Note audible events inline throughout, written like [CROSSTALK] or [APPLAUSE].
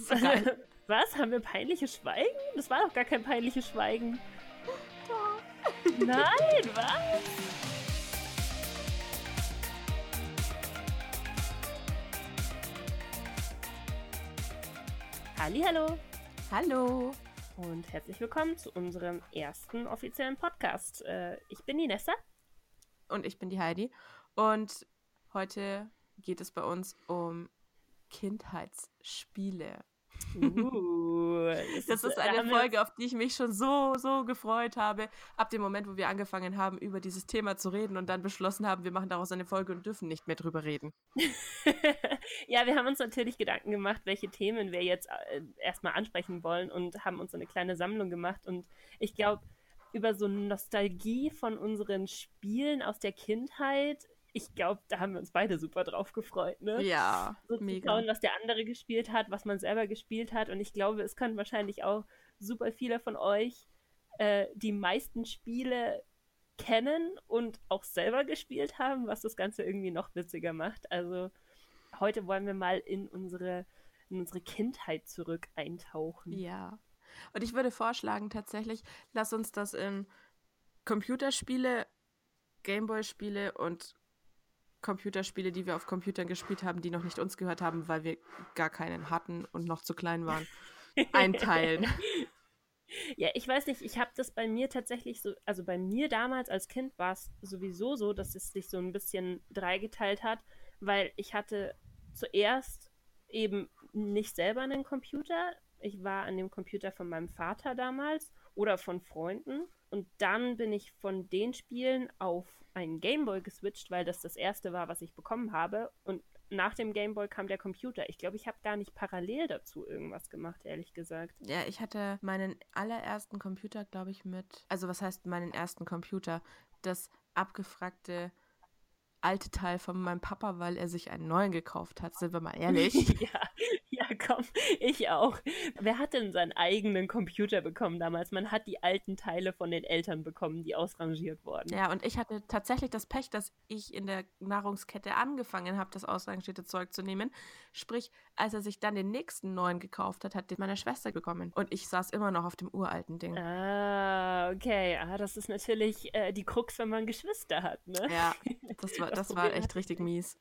So [LAUGHS] Was? Haben wir peinliches Schweigen? Das war doch gar kein peinliches Schweigen. Doch. Nein, was? Hallo. Hallo. Und herzlich willkommen zu unserem ersten offiziellen Podcast. Äh, ich bin die Nessa. Und ich bin die Heidi. Und heute geht es bei uns um Kindheitsspiele. Uh, das, ist eine Folge, auf die ich mich schon so, so gefreut habe. Ab dem Moment, wo wir angefangen haben, über dieses Thema zu reden und dann beschlossen haben, wir machen daraus eine Folge und dürfen nicht mehr drüber reden. [LAUGHS] ja, wir haben uns natürlich Gedanken gemacht, welche Themen wir jetzt äh, erstmal ansprechen wollen und haben uns so eine kleine Sammlung gemacht. Und ich glaube, über so Nostalgie von unseren Spielen aus der Kindheit ich glaube, da haben wir uns beide super drauf gefreut, ne? Ja, so mega. Zu schauen, was der andere gespielt hat, was man selber gespielt hat. Und ich glaube, es können wahrscheinlich auch super viele von euch äh, die meisten Spiele kennen und auch selber gespielt haben, was das Ganze irgendwie noch witziger macht. Also heute wollen wir mal in unsere, in unsere Kindheit zurück eintauchen. Ja. Und ich würde vorschlagen, tatsächlich, lass uns das in Computerspiele, Gameboy-Spiele und Computerspiele, die wir auf Computern gespielt haben, die noch nicht uns gehört haben, weil wir gar keinen hatten und noch zu klein waren, [LAUGHS] einteilen. Ja, ich weiß nicht, ich habe das bei mir tatsächlich so, also bei mir damals als Kind war es sowieso so, dass es sich so ein bisschen dreigeteilt hat, weil ich hatte zuerst eben nicht selber einen Computer. Ich war an dem Computer von meinem Vater damals oder von Freunden und dann bin ich von den Spielen auf einen Gameboy geswitcht, weil das das erste war, was ich bekommen habe. Und nach dem Gameboy kam der Computer. Ich glaube, ich habe gar nicht parallel dazu irgendwas gemacht, ehrlich gesagt. Ja, ich hatte meinen allerersten Computer, glaube ich, mit. Also, was heißt meinen ersten Computer? Das abgefragte alte Teil von meinem Papa, weil er sich einen neuen gekauft hat, sind wir mal [LAUGHS] ehrlich. ja, komm, [LAUGHS] ich auch. Wer hat denn seinen eigenen Computer bekommen damals? Man hat die alten Teile von den Eltern bekommen, die ausrangiert wurden. Ja, und ich hatte tatsächlich das Pech, dass ich in der Nahrungskette angefangen habe, das ausrangierte Zeug zu nehmen. Sprich, als er sich dann den nächsten neuen gekauft hat, hat den meine Schwester bekommen. Und ich saß immer noch auf dem uralten Ding. Ah, okay. Ah, das ist natürlich äh, die Krux, wenn man Geschwister hat, ne? Ja, [LAUGHS] das war, das, das war echt richtig mies.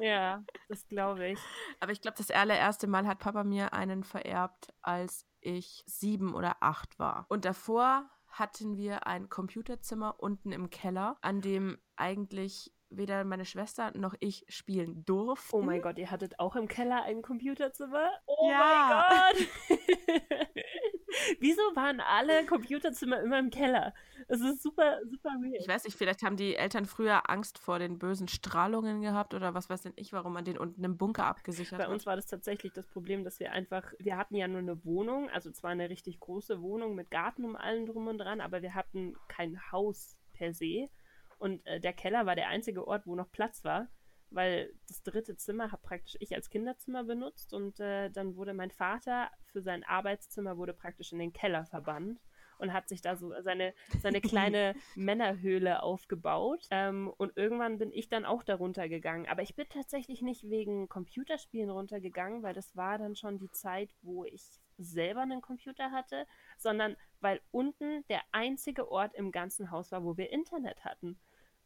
Ja, das glaube ich. [LAUGHS] Aber ich glaube, das allererste Mal hat Papa mir einen vererbt, als ich sieben oder acht war. Und davor hatten wir ein Computerzimmer unten im Keller, an dem eigentlich weder meine Schwester noch ich spielen durften. Oh mein Gott, ihr hattet auch im Keller ein Computerzimmer? Oh ja. mein Gott! [LAUGHS] [LAUGHS] [LAUGHS] Wieso waren alle Computerzimmer immer im Keller? Das ist super, super weird. Ich weiß nicht, vielleicht haben die Eltern früher Angst vor den bösen Strahlungen gehabt oder was weiß denn ich, warum man den unten im Bunker abgesichert hat. Bei uns war das tatsächlich das Problem, dass wir einfach, wir hatten ja nur eine Wohnung, also zwar eine richtig große Wohnung mit Garten um allen drum und dran, aber wir hatten kein Haus per se. Und äh, der Keller war der einzige Ort, wo noch Platz war weil das dritte Zimmer habe praktisch ich als Kinderzimmer benutzt und äh, dann wurde mein Vater für sein Arbeitszimmer wurde praktisch in den Keller verbannt und hat sich da so seine, seine [LAUGHS] kleine Männerhöhle aufgebaut. Ähm, und irgendwann bin ich dann auch darunter gegangen. Aber ich bin tatsächlich nicht wegen Computerspielen runtergegangen, weil das war dann schon die Zeit, wo ich selber einen Computer hatte, sondern weil unten der einzige Ort im ganzen Haus war, wo wir Internet hatten.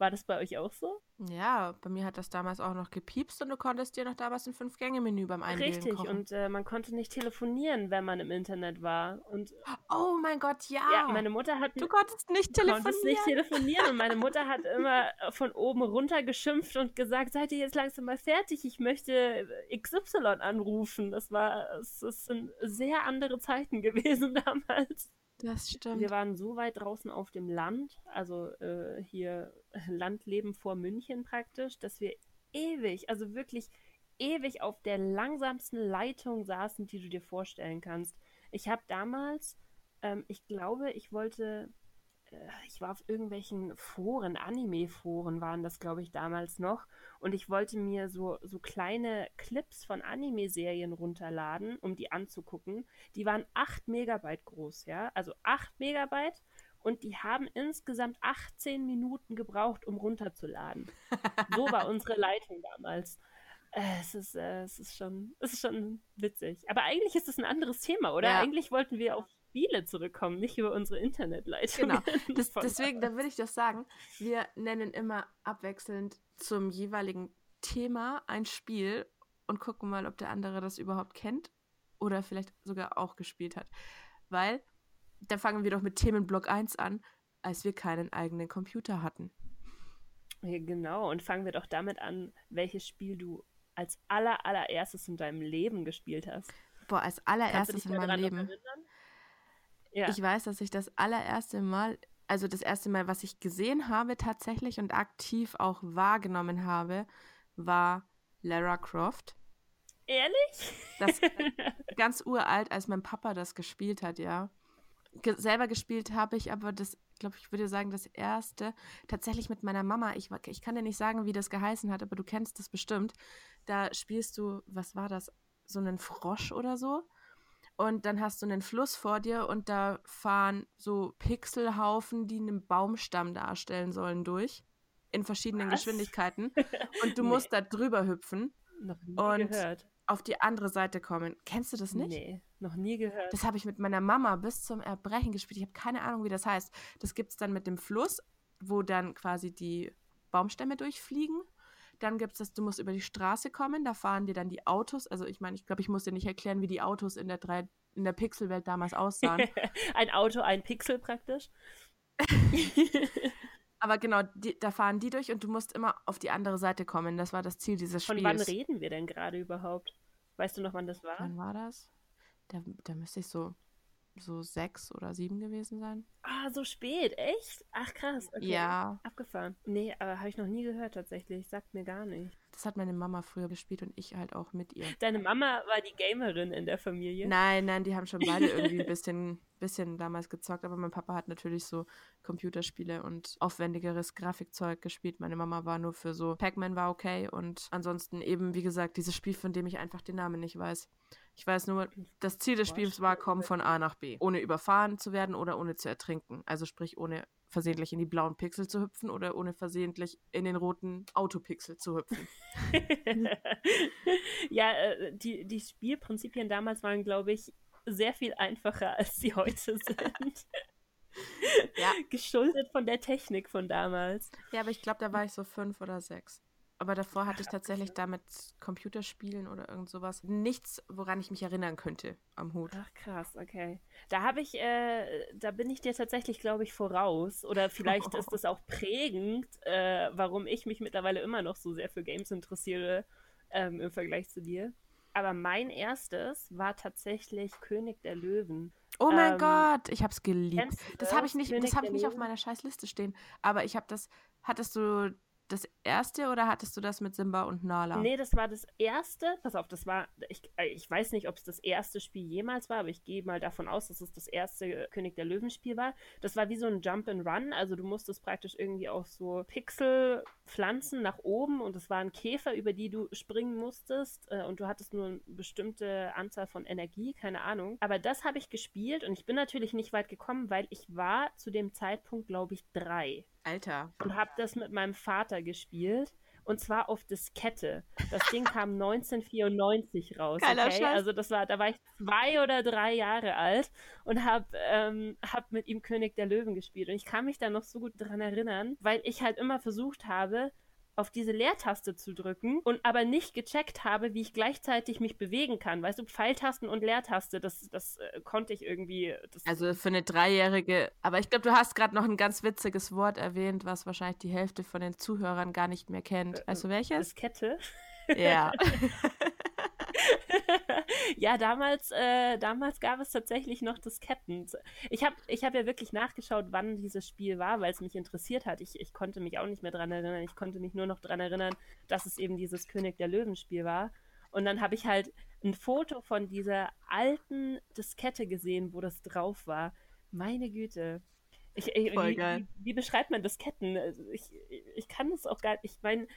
War das bei euch auch so? Ja, bei mir hat das damals auch noch gepiepst und du konntest dir noch damals ein Fünf-Gänge-Menü beim Einwählen Richtig, kochen. und äh, man konnte nicht telefonieren, wenn man im Internet war. Und oh mein Gott, ja. Ja, meine Mutter hat... Du konntest nicht telefonieren. konntest nicht telefonieren und meine Mutter hat [LAUGHS] immer von oben runter geschimpft und gesagt, seid ihr jetzt langsam mal fertig, ich möchte XY anrufen. Das war, es, es sind sehr andere Zeiten gewesen [LAUGHS] damals. Das stimmt. Wir waren so weit draußen auf dem Land, also äh, hier [LAUGHS] Landleben vor München praktisch, dass wir ewig, also wirklich ewig auf der langsamsten Leitung saßen, die du dir vorstellen kannst. Ich habe damals, ähm, ich glaube, ich wollte ich war auf irgendwelchen Foren, Anime-Foren waren das, glaube ich, damals noch. Und ich wollte mir so, so kleine Clips von Anime-Serien runterladen, um die anzugucken. Die waren 8 Megabyte groß, ja. Also 8 Megabyte. Und die haben insgesamt 18 Minuten gebraucht, um runterzuladen. so war [LAUGHS] unsere Leitung damals. Äh, es ist, äh, es ist schon, es ist schon witzig. Aber eigentlich ist es ein anderes Thema, oder? Ja. Eigentlich wollten wir auf Spiele zurückkommen, nicht über unsere Internetleitung. Genau. [LAUGHS] Das, deswegen, da würde ich das sagen, wir nennen immer abwechselnd zum jeweiligen Thema ein Spiel und gucken mal, ob der andere das überhaupt kennt oder vielleicht sogar auch gespielt hat. Weil, da fangen wir doch mit Themenblock 1 an, als wir keinen eigenen Computer hatten. Ja, genau, und fangen wir doch damit an, welches Spiel du als aller, allererstes in deinem Leben gespielt hast. Boah, als allererstes in meinem Leben. erinnern? Ja. Ich weiß, dass ich das allererste Mal, also das erste Mal, was ich gesehen habe tatsächlich und aktiv auch wahrgenommen habe, war Lara Croft. Ehrlich? Das [LAUGHS] ganz uralt, als mein Papa das gespielt hat, ja. Ge selber gespielt habe ich aber das, glaube ich, würde sagen, das erste tatsächlich mit meiner Mama. Ich, ich kann dir nicht sagen, wie das geheißen hat, aber du kennst das bestimmt. Da spielst du, was war das? So einen Frosch oder so. Und dann hast du einen Fluss vor dir und da fahren so Pixelhaufen, die einen Baumstamm darstellen sollen, durch. In verschiedenen Was? Geschwindigkeiten. [LAUGHS] Und du Nee. musst da drüber hüpfen, noch nie Und- gehört. auf die andere Seite kommen. Kennst du das nicht? Nee, noch nie gehört. Das habe ich mit meiner Mama bis zum Erbrechen gespielt. Ich habe keine Ahnung, wie das heißt. Das gibt es dann mit dem Fluss, wo dann quasi die Baumstämme durchfliegen. Dann gibt es das, du musst über die Straße kommen, da fahren dir dann die Autos. Also ich meine, ich glaube, ich muss dir nicht erklären, wie die Autos in der, drei, in der Pixelwelt damals aussahen. [LAUGHS] ein Auto, ein Pixel praktisch. [LAUGHS] Aber genau, die, da fahren die durch und du musst immer auf die andere Seite kommen. Das war das Ziel dieses Von Spiels. wann reden wir denn gerade überhaupt? Weißt du noch, wann das war? Wann war das? Da, da müsste ich so, so sechs oder sieben gewesen sein. Ah, so spät, echt? Ach krass, okay. Ja, Abgefahren. Nee, aber habe ich noch nie gehört tatsächlich. Sagt mir gar nicht. das hat meine Mama früher gespielt und ich halt auch mit ihr. Deine Mama war die Gamerin in der Familie. Nein, nein, die haben schon beide irgendwie ein bisschen, bisschen damals gezockt, aber mein Papa hat natürlich so Computerspiele und aufwendigeres Grafikzeug gespielt. Meine Mama war nur für so Pac-Man war okay und ansonsten eben, wie gesagt, dieses Spiel, von dem ich einfach den Namen nicht weiß. Ich weiß nur, das Ziel des Spiels war, kommen von A nach B, ohne überfahren zu werden oder ohne zu ertrinken. Also sprich, ohne versehentlich in die blauen Pixel zu hüpfen oder ohne versehentlich in den roten Autopixel zu hüpfen. [LAUGHS] [LAUGHS] ja, äh, die, die Spielprinzipien damals waren, glaube ich, sehr viel einfacher, [LAUGHS] als sie heute sind. Ja. Geschuldet von der Technik von damals. Ja, aber ich glaube, da war ich so fünf oder sechs. Aber davor hatte ich tatsächlich damit Computerspielen oder irgend sowas nichts, woran ich mich erinnern könnte am Hut. Ach krass, okay. Da habe ich, äh, da bin ich dir tatsächlich, glaube ich, voraus. Oder vielleicht ist [LAUGHS] das auch prägend, äh, warum ich mich mittlerweile immer noch so sehr für Games interessiere ähm, im Vergleich zu dir. Aber mein erstes war tatsächlich König der Löwen. Oh mein Ähm, Gott, ich hab's geliebt. Das habe ich nicht, König das habe ich nicht auf meiner scheiß Liste stehen. Aber ich habe das. Hattest du das erste oder hattest du das mit Simba und Nala? Nee, das war das erste. Pass auf, das war. Ich, äh, ich weiß nicht, ob es das erste Spiel jemals war, aber ich gehe mal davon aus, dass es das erste König der Löwen-Spiel war. Das war wie so ein Jump and Run. Also du musstest praktisch irgendwie auf so Pixel pflanzen nach oben und es waren Käfer, über die du springen musstest. Äh, und du hattest nur eine bestimmte Anzahl von Energie, keine Ahnung. Aber das habe ich gespielt und ich bin natürlich nicht weit gekommen, weil ich war zu dem Zeitpunkt, glaube ich, drei Alter. und habe das mit meinem Vater gespielt. Und zwar auf Diskette. Das Ding kam [LAUGHS] 1994 raus. Geiler okay? Scheiß. Also das war, da war ich zwei oder drei Jahre alt und habe ähm, hab mit ihm König der Löwen gespielt. Und ich kann mich da noch so gut dran erinnern, weil ich halt immer versucht habe, auf diese Leertaste zu drücken und aber nicht gecheckt habe, wie ich gleichzeitig mich bewegen kann. Weißt du, Pfeiltasten und Leertaste, das, das äh, konnte ich irgendwie. Also für eine Dreijährige. Aber ich glaube, du hast gerade noch ein ganz witziges Wort erwähnt, was wahrscheinlich die Hälfte von den Zuhörern gar nicht mehr kennt. Weißt du welches? Diskette. Ja. [LAUGHS] [LAUGHS] [LAUGHS] ja, damals, äh, damals gab es tatsächlich noch Disketten. Ich habe ich hab ja wirklich nachgeschaut, wann dieses Spiel war, weil es mich interessiert hat. Ich, ich konnte mich auch nicht mehr dran erinnern. Ich konnte mich nur noch dran erinnern, dass es eben dieses König der Löwen-Spiel war. Und dann habe ich halt ein Foto von dieser alten Diskette gesehen, wo das drauf war. Meine Güte. Ich, ich, Voll wie, geil. Wie, wie beschreibt man Disketten? Also ich, ich kann es auch gar nicht. Ich meine,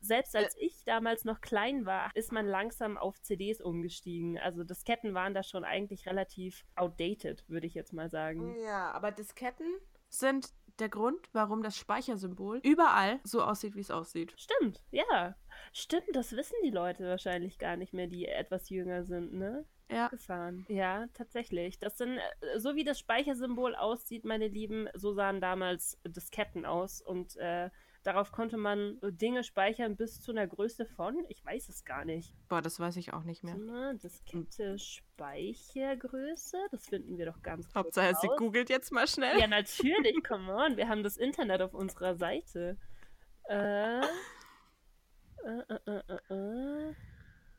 selbst als ich damals noch klein war, ist man langsam auf CDs umgestiegen. Also Disketten waren da schon eigentlich relativ outdated, würde ich jetzt mal sagen. Ja, aber Disketten sind der Grund, warum das Speichersymbol überall so aussieht, wie es aussieht. Stimmt, ja. Stimmt, das wissen die Leute wahrscheinlich gar nicht mehr, die etwas jünger sind, ne? Ja. Gefahren. Ja, tatsächlich. Das sind, äh, so wie das Speichersymbol aussieht, meine Lieben, so sahen damals Disketten aus und äh, Darauf konnte man Dinge speichern bis zu einer Größe von, ich weiß es gar nicht. Boah, das weiß ich auch nicht mehr. Na, Diskette Speichergröße, das finden wir doch ganz gut. Hauptsache, raus. sie googelt jetzt mal schnell. Ja, natürlich, come on, wir haben das Internet auf unserer Seite. Äh, äh, äh, äh, äh.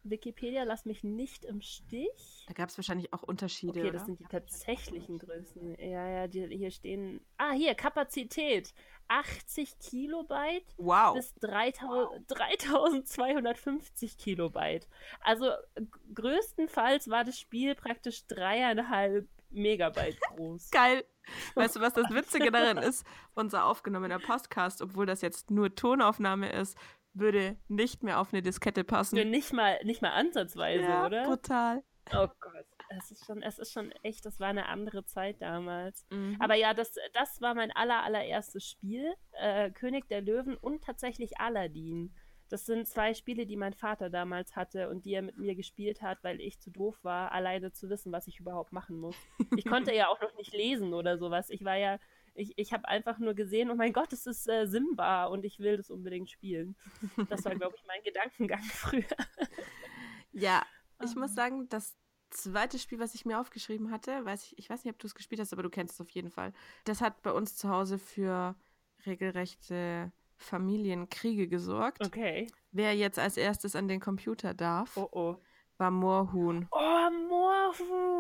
Wikipedia, lass mich nicht im Stich. Da gab es wahrscheinlich auch Unterschiede. Okay, das oder? sind die tatsächlichen Größen. Ja, ja, die, hier stehen. Ah, hier, Kapazität. 80 Kilobyte wow. bis 3000, 3250 Kilobyte. Also größtenfalls war das Spiel praktisch dreieinhalb Megabyte groß. [LAUGHS] Geil. Weißt du, was das [LAUGHS] Witzige darin ist? Unser aufgenommener Podcast, obwohl das jetzt nur Tonaufnahme ist, würde nicht mehr auf eine Diskette passen. Nicht mal, nicht mal ansatzweise, ja, oder? Total. Oh Gott. Es ist schon, es ist schon echt, das war eine andere Zeit damals. Mhm. Aber ja, das, das war mein aller, allererstes Spiel. Äh, König der Löwen und tatsächlich Aladdin. Das sind zwei Spiele, die mein Vater damals hatte und die er mit mir gespielt hat, weil ich zu doof war, alleine zu wissen, was ich überhaupt machen muss. Ich konnte [LAUGHS] ja auch noch nicht lesen oder sowas. Ich war ja ich, ich habe einfach nur gesehen, oh mein Gott, es ist äh, Simba und ich will das unbedingt spielen. Das war, glaube ich, mein Gedankengang [LAUGHS] früher. ja, ich muss ah. sagen, das zweite Spiel, was ich mir aufgeschrieben hatte, weiß ich, ich weiß nicht, ob du es gespielt hast, aber du kennst es auf jeden Fall. Das hat bei uns zu Hause für regelrechte Familienkriege gesorgt. Okay. Wer jetzt als erstes an den Computer darf. Oh oh war Moorhuhn. Oh, Moorhuhn.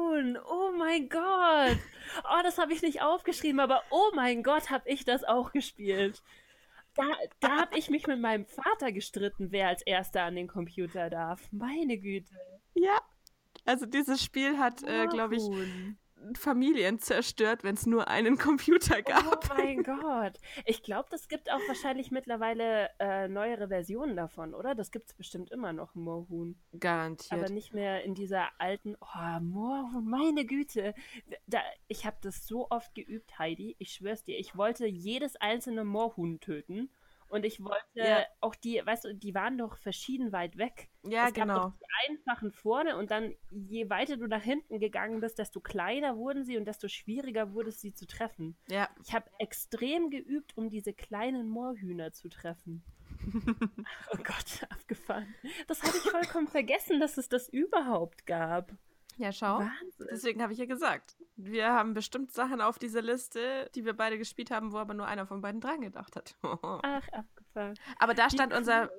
Oh mein Gott. Oh, das habe ich nicht aufgeschrieben, aber oh mein Gott, habe ich das auch gespielt. Da, da habe ich mich mit meinem Vater gestritten, wer als erster an den Computer darf. Meine Güte. Ja. Also dieses Spiel hat, äh, glaube ich, Familien zerstört, wenn es nur einen Computer gab. Oh mein [LAUGHS] Gott. Ich glaube, das gibt auch wahrscheinlich mittlerweile äh, neuere Versionen davon, oder? Das gibt es bestimmt immer noch, Moorhuhn. Garantiert. Aber nicht mehr in dieser alten, oh, Moorhuhn, meine Güte. Da, ich habe das so oft geübt, Heidi. Ich schwör's dir, ich wollte jedes einzelne Moorhuhn töten. Und ich wollte ja. auch die, weißt du, die waren doch verschieden weit weg. Ja, es gab genau. Doch die einfachen vorne und dann, je weiter du nach hinten gegangen bist, desto kleiner wurden sie und desto schwieriger wurde es, sie zu treffen. Ja. Ich habe extrem geübt, um diese kleinen Moorhühner zu treffen. [LAUGHS] oh Gott, abgefahren. Das hatte ich vollkommen vergessen, dass es das überhaupt gab. Ja, schau. Wahnsinn. Deswegen habe ich ja gesagt, wir haben bestimmt Sachen auf dieser Liste, die wir beide gespielt haben, wo aber nur einer von beiden dran gedacht hat. [LAUGHS] Ach, abgefahren. Aber da stand unser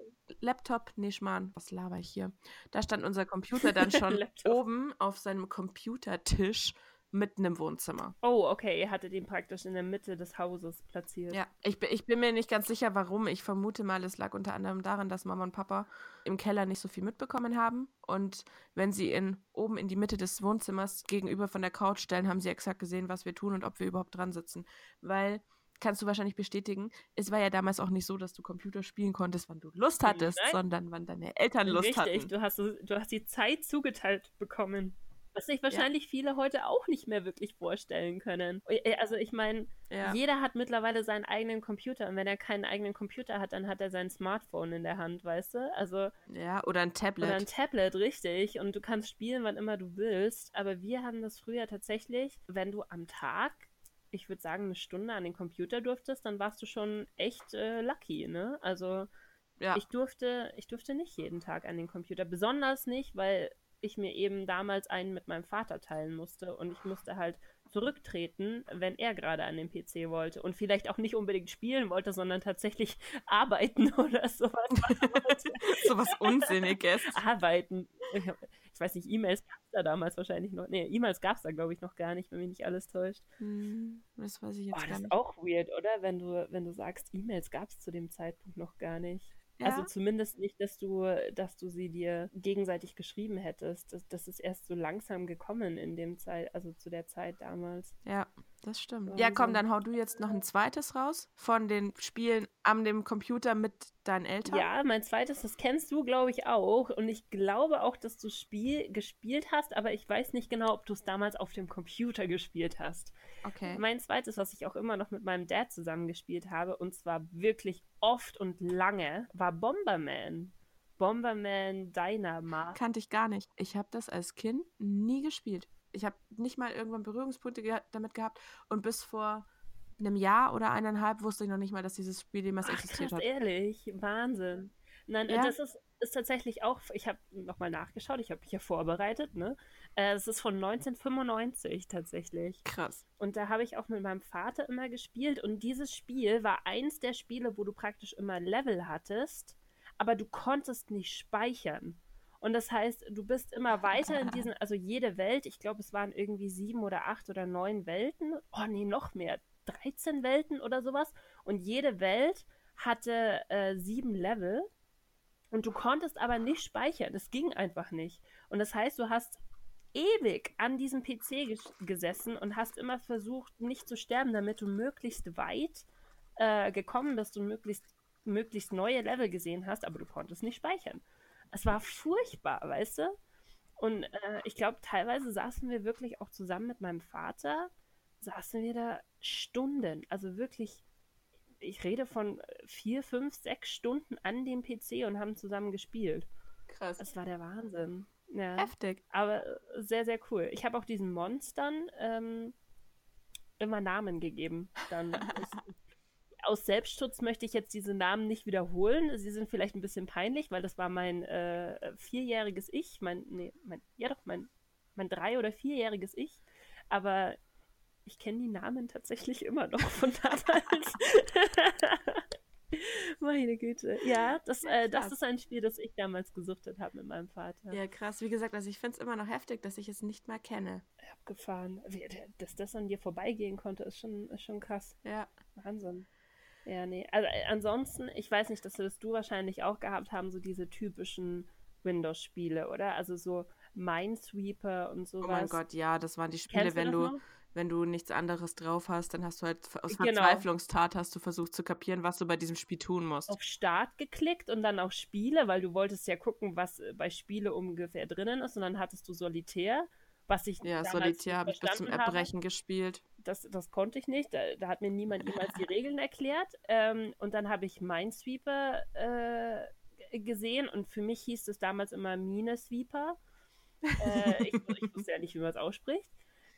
Laptop, nee, Schmarrn, was laber ich hier? Da stand unser Computer dann [LAUGHS] schon oben auf seinem Computertisch mitten im Wohnzimmer. Oh, okay, ihr hattet ihn praktisch in der Mitte des Hauses platziert. Ja, ich, ich bin mir nicht ganz sicher, warum. Ich vermute mal, es lag unter anderem daran, dass Mama und Papa im Keller nicht so viel mitbekommen haben. Und wenn sie ihn oben in die Mitte des Wohnzimmers gegenüber von der Couch stellen, haben sie exakt gesehen, was wir tun und ob wir überhaupt dran sitzen. Weil kannst du wahrscheinlich bestätigen, es war ja damals auch nicht so, dass du Computer spielen konntest, wann du Lust hattest, Nein. sondern wann deine Eltern Lust Richtig, hatten. Richtig, du hast, du hast die Zeit zugeteilt bekommen. Was sich wahrscheinlich ja. viele heute auch nicht mehr wirklich vorstellen können. Äh, also ich meine, ja. jeder hat mittlerweile seinen eigenen Computer und wenn er keinen eigenen Computer hat, dann hat er sein Smartphone in der Hand, weißt du? Also ja, oder ein Tablet. Oder ein Tablet, richtig. Und du kannst spielen, wann immer du willst. Aber wir haben das früher tatsächlich, wenn du am Tag ich würde sagen, eine Stunde an den Computer durftest, dann warst du schon echt äh, lucky, ne? Also ja. ich durfte, ich durfte nicht jeden Tag an den Computer. Besonders nicht, weil ich mir eben damals einen mit meinem Vater teilen musste und ich musste halt zurücktreten, wenn er gerade an den PC wollte und vielleicht auch nicht unbedingt spielen wollte, sondern tatsächlich [LAUGHS] arbeiten oder sowas. [LAUGHS] sowas Unsinniges. [LAUGHS] arbeiten. Ich weiß nicht, E-Mails gab es da damals wahrscheinlich noch. Nee, E-Mails gab es da, glaube ich, noch gar nicht, wenn mich nicht alles täuscht. Hm, das weiß ich jetzt oh, gar das nicht. ist auch weird, oder? Wenn du, wenn du sagst, E-Mails gab es zu dem Zeitpunkt noch gar nicht. Also ja. Also zumindest nicht, dass du, dass du sie dir gegenseitig geschrieben hättest. Das, das ist erst so langsam gekommen in dem Zeit, also zu der Zeit damals. Ja. Das stimmt. Ja, komm, dann hau du jetzt noch ein zweites raus von den Spielen an dem Computer mit deinen Eltern. Ja, mein zweites, das kennst du, glaube ich, auch. Und ich glaube auch, dass du Spiel gespielt hast, aber ich weiß nicht genau, ob du es damals auf dem Computer gespielt hast. Okay. Mein zweites, was ich auch immer noch mit meinem Dad zusammen gespielt habe, und zwar wirklich oft und lange, war Bomberman. Bomberman Dynamite. Kannte ich gar nicht. Ich habe das als Kind nie gespielt. Ich habe nicht mal irgendwann Berührungspunkte ge damit gehabt und bis vor einem Jahr oder eineinhalb wusste ich noch nicht mal, dass dieses Spiel jemals existiert krass, hat. ehrlich, Wahnsinn. Nein, Ja. das ist, ist tatsächlich auch, ich habe nochmal nachgeschaut, ich habe mich ja vorbereitet, ne? Äh, Es ist von 1995 tatsächlich. Krass. Und da habe ich auch mit meinem Vater immer gespielt. Und dieses Spiel war eins der Spiele, wo du praktisch immer Level hattest, aber du konntest nicht speichern. Und das heißt, du bist immer weiter in diesen, also jede Welt, ich glaube, es waren irgendwie sieben oder acht oder neun Welten. Oh nee, noch mehr. 13 Welten oder sowas. Und jede Welt hatte äh, sieben Level. Und du konntest aber nicht speichern. Das ging einfach nicht. Und das heißt, du hast ewig an diesem PC ges gesessen und hast immer versucht, nicht zu sterben, damit du möglichst weit äh, gekommen bist und möglichst, möglichst neue Level gesehen hast, aber du konntest nicht speichern. Es war furchtbar, weißt du? Und äh, ich glaube, teilweise saßen wir wirklich auch zusammen mit meinem Vater, saßen wir da Stunden, also wirklich, ich rede von vier, fünf, sechs Stunden an dem PC und haben zusammen gespielt. Krass. Das war der Wahnsinn. Ja. Heftig. Aber äh, sehr, sehr cool. Ich habe auch diesen Monstern ähm, immer Namen gegeben. Dann [LAUGHS] aus, Selbstschutz möchte ich jetzt diese Namen nicht wiederholen. Sie sind vielleicht ein bisschen peinlich, weil das war mein äh, vierjähriges Ich, mein, nee, mein, ja doch, mein, mein drei- oder vierjähriges Ich. Aber ich kenne die Namen tatsächlich immer noch von [LAUGHS] damals. [LAUGHS] Meine Güte. Ja, das, äh, das ist ein Spiel, das ich damals gesuchtet habe mit meinem Vater. Ja, krass. Wie gesagt, also ich finde es immer noch heftig, dass ich es nicht mehr kenne. abgefahren. Dass das an dir vorbeigehen konnte, ist schon, ist schon krass. Ja. Wahnsinn. Ja, nee. Also äh, ansonsten, ich weiß nicht, das wirst du wahrscheinlich auch gehabt haben, so diese typischen Windows-Spiele, oder? Also so Minesweeper und sowas. Oh mein Gott, ja, das waren die Spiele, Kennst du wenn du, noch? wenn du nichts anderes drauf hast, dann hast du halt aus Genau. Verzweiflungstat hast du versucht zu kapieren, was du bei diesem Spiel tun musst. auf Start geklickt und dann auf Spiele, weil du wolltest ja gucken, was äh, bei Spiele ungefähr drinnen ist. Und dann hattest du Solitär, was ich Ja, Solitär habe ich bis zum verstanden habe. Erbrechen gespielt. Das, das konnte ich nicht. Da, da hat mir niemand jemals die Regeln erklärt. Ähm, und dann habe ich Minesweeper äh, gesehen und für mich hieß es damals immer Minesweeper. Äh, ich, ich wusste ja nicht, wie man es ausspricht.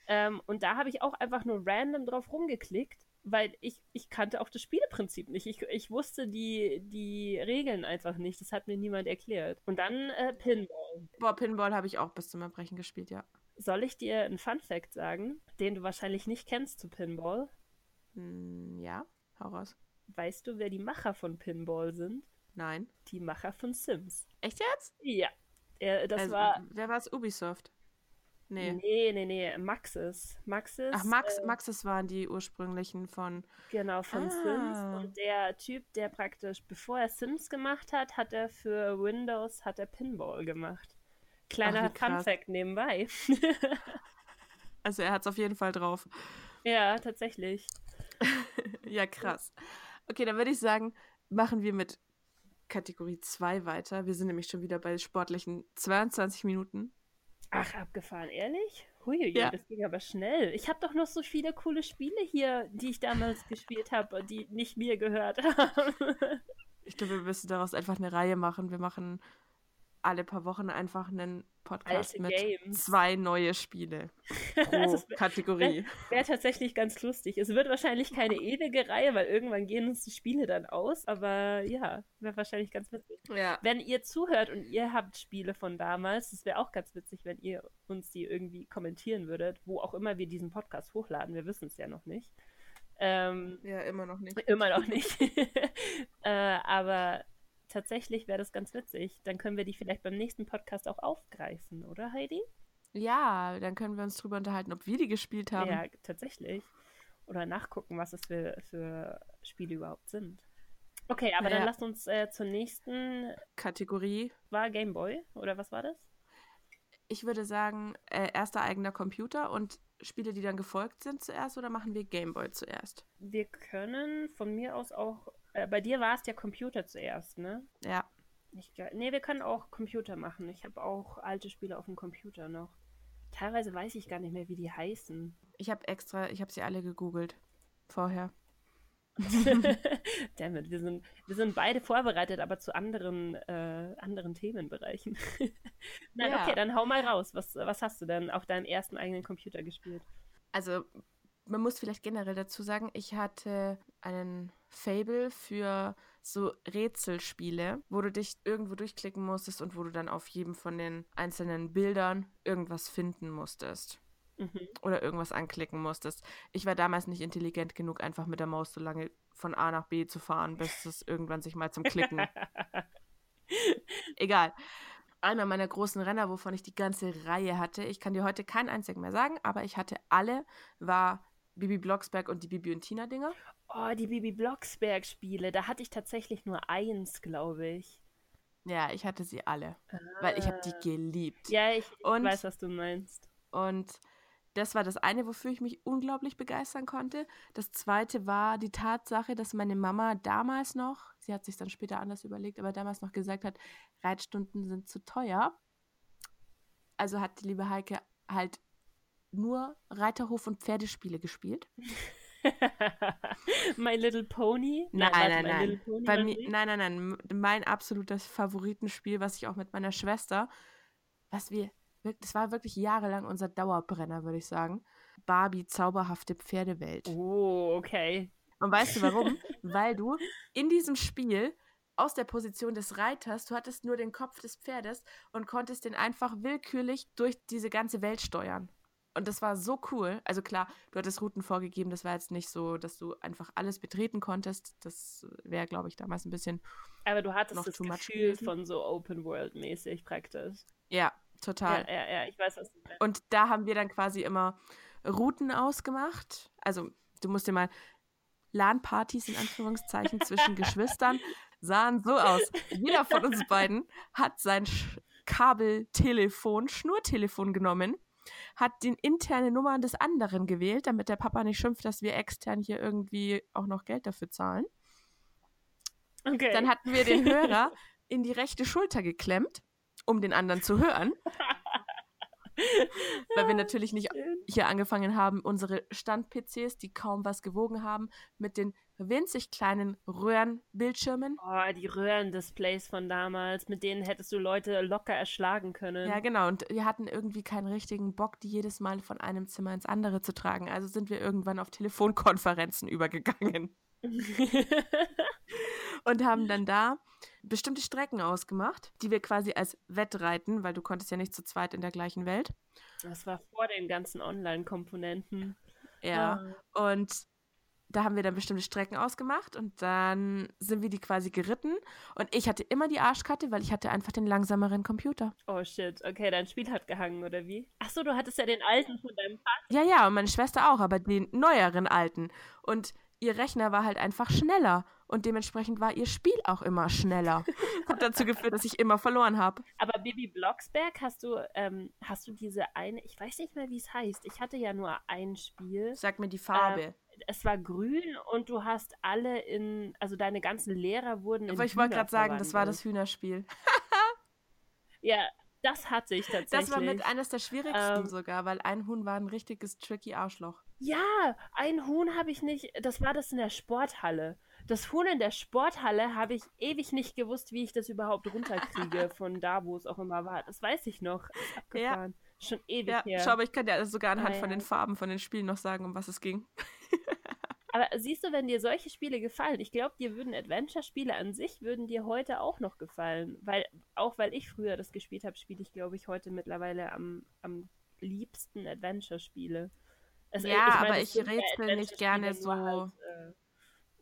Ähm, und da habe ich auch einfach nur random drauf rumgeklickt, weil ich, ich kannte auch das Spieleprinzip nicht. Ich, ich wusste die, die Regeln einfach nicht. Das hat mir niemand erklärt. Und dann äh, Pinball. Boah, Pinball habe ich auch bis zum Erbrechen gespielt, ja. Soll ich dir einen Fun Fact sagen, den du wahrscheinlich nicht kennst zu Pinball? Hm, ja, hau raus. Weißt du, wer die Macher von Pinball sind? Nein. Die Macher von Sims. Echt jetzt? Ja. Äh, das also, war. Wer war es? Ubisoft? Nee. Nee, nee, nee. Maxis. Maxis. Ach, Max, äh, Maxis waren die ursprünglichen von. Genau, von Ah. Sims. Und der Typ, der praktisch, bevor er Sims gemacht hat, hat er für Windows, hat er Pinball gemacht. Kleiner Ach, wie Fun krass. Fact nebenbei. [LAUGHS] Also er hat es auf jeden Fall drauf. ja, tatsächlich. [LAUGHS] ja, krass. Okay, dann würde ich sagen, machen wir mit Kategorie 2 weiter. Wir sind nämlich schon wieder bei sportlichen 22 Minuten. Ach, abgefahren, ehrlich? Huiuiui, Ja. das ging aber schnell. Ich habe doch noch so viele coole Spiele hier, die ich damals gespielt habe, die nicht mir gehört [LAUGHS] haben. Ich glaube, wir müssen daraus einfach eine Reihe machen. Wir machen alle paar Wochen einfach einen Podcast Alte mit Games. zwei neue Spiele [LAUGHS] pro wär- Kategorie. Wäre tatsächlich ganz lustig. Es wird wahrscheinlich keine ewige Reihe, weil irgendwann gehen uns die Spiele dann aus. Aber ja, wäre wahrscheinlich ganz witzig. Ja. Wenn ihr zuhört und ihr habt Spiele von damals, das wäre auch ganz witzig, wenn ihr uns die irgendwie kommentieren würdet, wo auch immer wir diesen Podcast hochladen. Wir wissen es ja noch nicht. Ähm, Ja, immer noch nicht. immer noch nicht. [LAUGHS] äh, aber tatsächlich wäre das ganz witzig. Dann können wir die vielleicht beim nächsten Podcast auch aufgreifen, oder Heidi? Ja, dann können wir uns drüber unterhalten, ob wir die gespielt haben. Ja, tatsächlich. Oder nachgucken, was es für, für Spiele überhaupt sind. Okay, aber dann Ja. lasst uns äh, zur nächsten. Kategorie. War Game Boy? Oder was war das? Ich würde sagen, äh, erster eigener Computer und Spiele, die dann gefolgt sind, zuerst oder machen wir Gameboy zuerst? Wir können von mir aus auch. Äh, bei dir war es ja Computer zuerst, ne? Ja. Ich, nee, wir können auch Computer machen. Ich habe auch alte Spiele auf dem Computer noch. Teilweise weiß ich gar nicht mehr, wie die heißen. Ich habe extra, ich habe sie alle gegoogelt vorher. [LAUGHS] Damit, wir sind, wir sind beide vorbereitet, aber zu anderen, äh, anderen Themenbereichen. [LAUGHS] Nein, ja. okay, dann hau mal raus. Was, was hast du denn auf deinem ersten eigenen Computer gespielt? Also, man muss vielleicht generell dazu sagen, ich hatte einen Fable für so Rätselspiele, wo du dich irgendwo durchklicken musstest und wo du dann auf jedem von den einzelnen Bildern irgendwas finden musstest. Mhm. Oder irgendwas anklicken musstest. Ich war damals nicht intelligent genug, einfach mit der Maus so lange von A nach B zu fahren, bis [LAUGHS] es irgendwann sich mal zum Klicken. [LAUGHS] Egal. Einer meiner großen Renner, wovon ich die ganze Reihe hatte, ich kann dir heute keinen einzigen mehr sagen, aber ich hatte alle, war Bibi Blocksberg und die Bibi und Tina Dinger. Oh, die Bibi Blocksberg Spiele, da hatte ich tatsächlich nur eins, glaube ich. Ja, ich hatte sie alle, ah. weil ich habe die geliebt. Ja, ich, ich und, weiß, was du meinst. Und das war das eine, wofür ich mich unglaublich begeistern konnte. Das zweite war die Tatsache, dass meine Mama damals noch, sie hat sich dann später anders überlegt, aber damals noch gesagt hat, Reitstunden sind zu teuer. Also hat die liebe Heike halt nur Reiterhof und Pferdespiele gespielt. [LAUGHS] My Little Pony? Nein, nein, nein. Nein. Pony Bei mir, nein, nein, nein. Mein absolutes Favoritenspiel, was ich auch mit meiner Schwester, was wir das war wirklich jahrelang unser Dauerbrenner, würde ich sagen. Barbie, zauberhafte Pferdewelt. Oh, okay. Und weißt du warum? [LAUGHS] Weil du in diesem Spiel aus der Position des Reiters, du hattest nur den Kopf des Pferdes und konntest den einfach willkürlich durch diese ganze Welt steuern. Und das war so cool. Also klar, du hattest Routen vorgegeben, das war jetzt nicht so, dass du einfach alles betreten konntest. Das wäre, glaube ich, damals ein bisschen. Aber du hattest das Gefühl von so Open World mäßig praktisch. Ja, total. Ja, ja, ja, ich weiß, was du meinst. Und da haben wir dann quasi immer Routen ausgemacht. Also, du musst dir mal LAN-Partys in Anführungszeichen zwischen [LAUGHS] Geschwistern sahen so aus. Jeder von uns beiden hat sein Kabeltelefon, Schnurtelefon genommen, hat die interne Nummer des anderen gewählt, damit der Papa nicht schimpft, dass wir extern hier irgendwie auch noch Geld dafür zahlen. Okay. Dann hatten wir den Hörer [LAUGHS] in die rechte Schulter geklemmt um den anderen zu hören. [LAUGHS] Weil wir natürlich nicht hier angefangen haben, unsere Stand-PCs, die kaum was gewogen haben, mit den winzig kleinen Röhrenbildschirmen. Oh, die Röhrendisplays von damals, mit denen hättest du Leute locker erschlagen können. Ja, genau. Und wir hatten irgendwie keinen richtigen Bock, die jedes Mal von einem Zimmer ins andere zu tragen. Also sind wir irgendwann auf Telefonkonferenzen [LAUGHS] übergegangen. [LAUGHS] und haben dann da bestimmte Strecken ausgemacht, die wir quasi als Wettreiten, weil du konntest ja nicht zu zweit in der gleichen Welt. Das war vor den ganzen Online-Komponenten. Ja, ah. und da haben wir dann bestimmte Strecken ausgemacht und dann sind wir die quasi geritten und ich hatte immer die Arschkarte, weil ich hatte einfach den langsameren Computer. Oh shit, okay, dein Spiel hat gehangen oder wie? Achso, du hattest ja den alten von deinem Vater. Ja, ja, und meine Schwester auch, aber den neueren alten und ihr Rechner war halt einfach schneller und dementsprechend war ihr Spiel auch immer schneller. [LAUGHS] Hat dazu geführt, dass ich immer verloren habe. Aber Bibi Blocksberg, hast du, ähm, hast du diese eine, ich weiß nicht mehr, wie es heißt. Ich hatte ja nur ein Spiel. Sag mir die Farbe. Ähm, es war grün und du hast alle in, also deine ganzen Lehrer wurden in Aber ich wollte gerade sagen, das war das Hühnerspiel. [LAUGHS] ja, das hatte ich tatsächlich. Das war mit eines der schwierigsten ähm, sogar, weil ein Huhn war ein richtiges tricky Arschloch. Ja, ein Huhn habe ich nicht, das war das in der Sporthalle. Das Huhn in der Sporthalle habe ich ewig nicht gewusst, wie ich das überhaupt runterkriege [LAUGHS] von da, wo es auch immer war. Das weiß ich noch. Ja. Schon ewig ja, her. Schau, aber ich kann dir sogar anhand ah, von den Farben von den Spielen noch sagen, um was es ging. [LAUGHS] aber siehst du, wenn dir solche Spiele gefallen, ich glaube, dir würden Adventure-Spiele an sich würden dir heute auch noch gefallen. Weil, auch weil ich früher das gespielt habe, spiele ich, glaube ich, heute mittlerweile am, am liebsten Adventure-Spiele. Also, ja, ich mein, aber ich rätsel nicht gerne so. Halt, äh,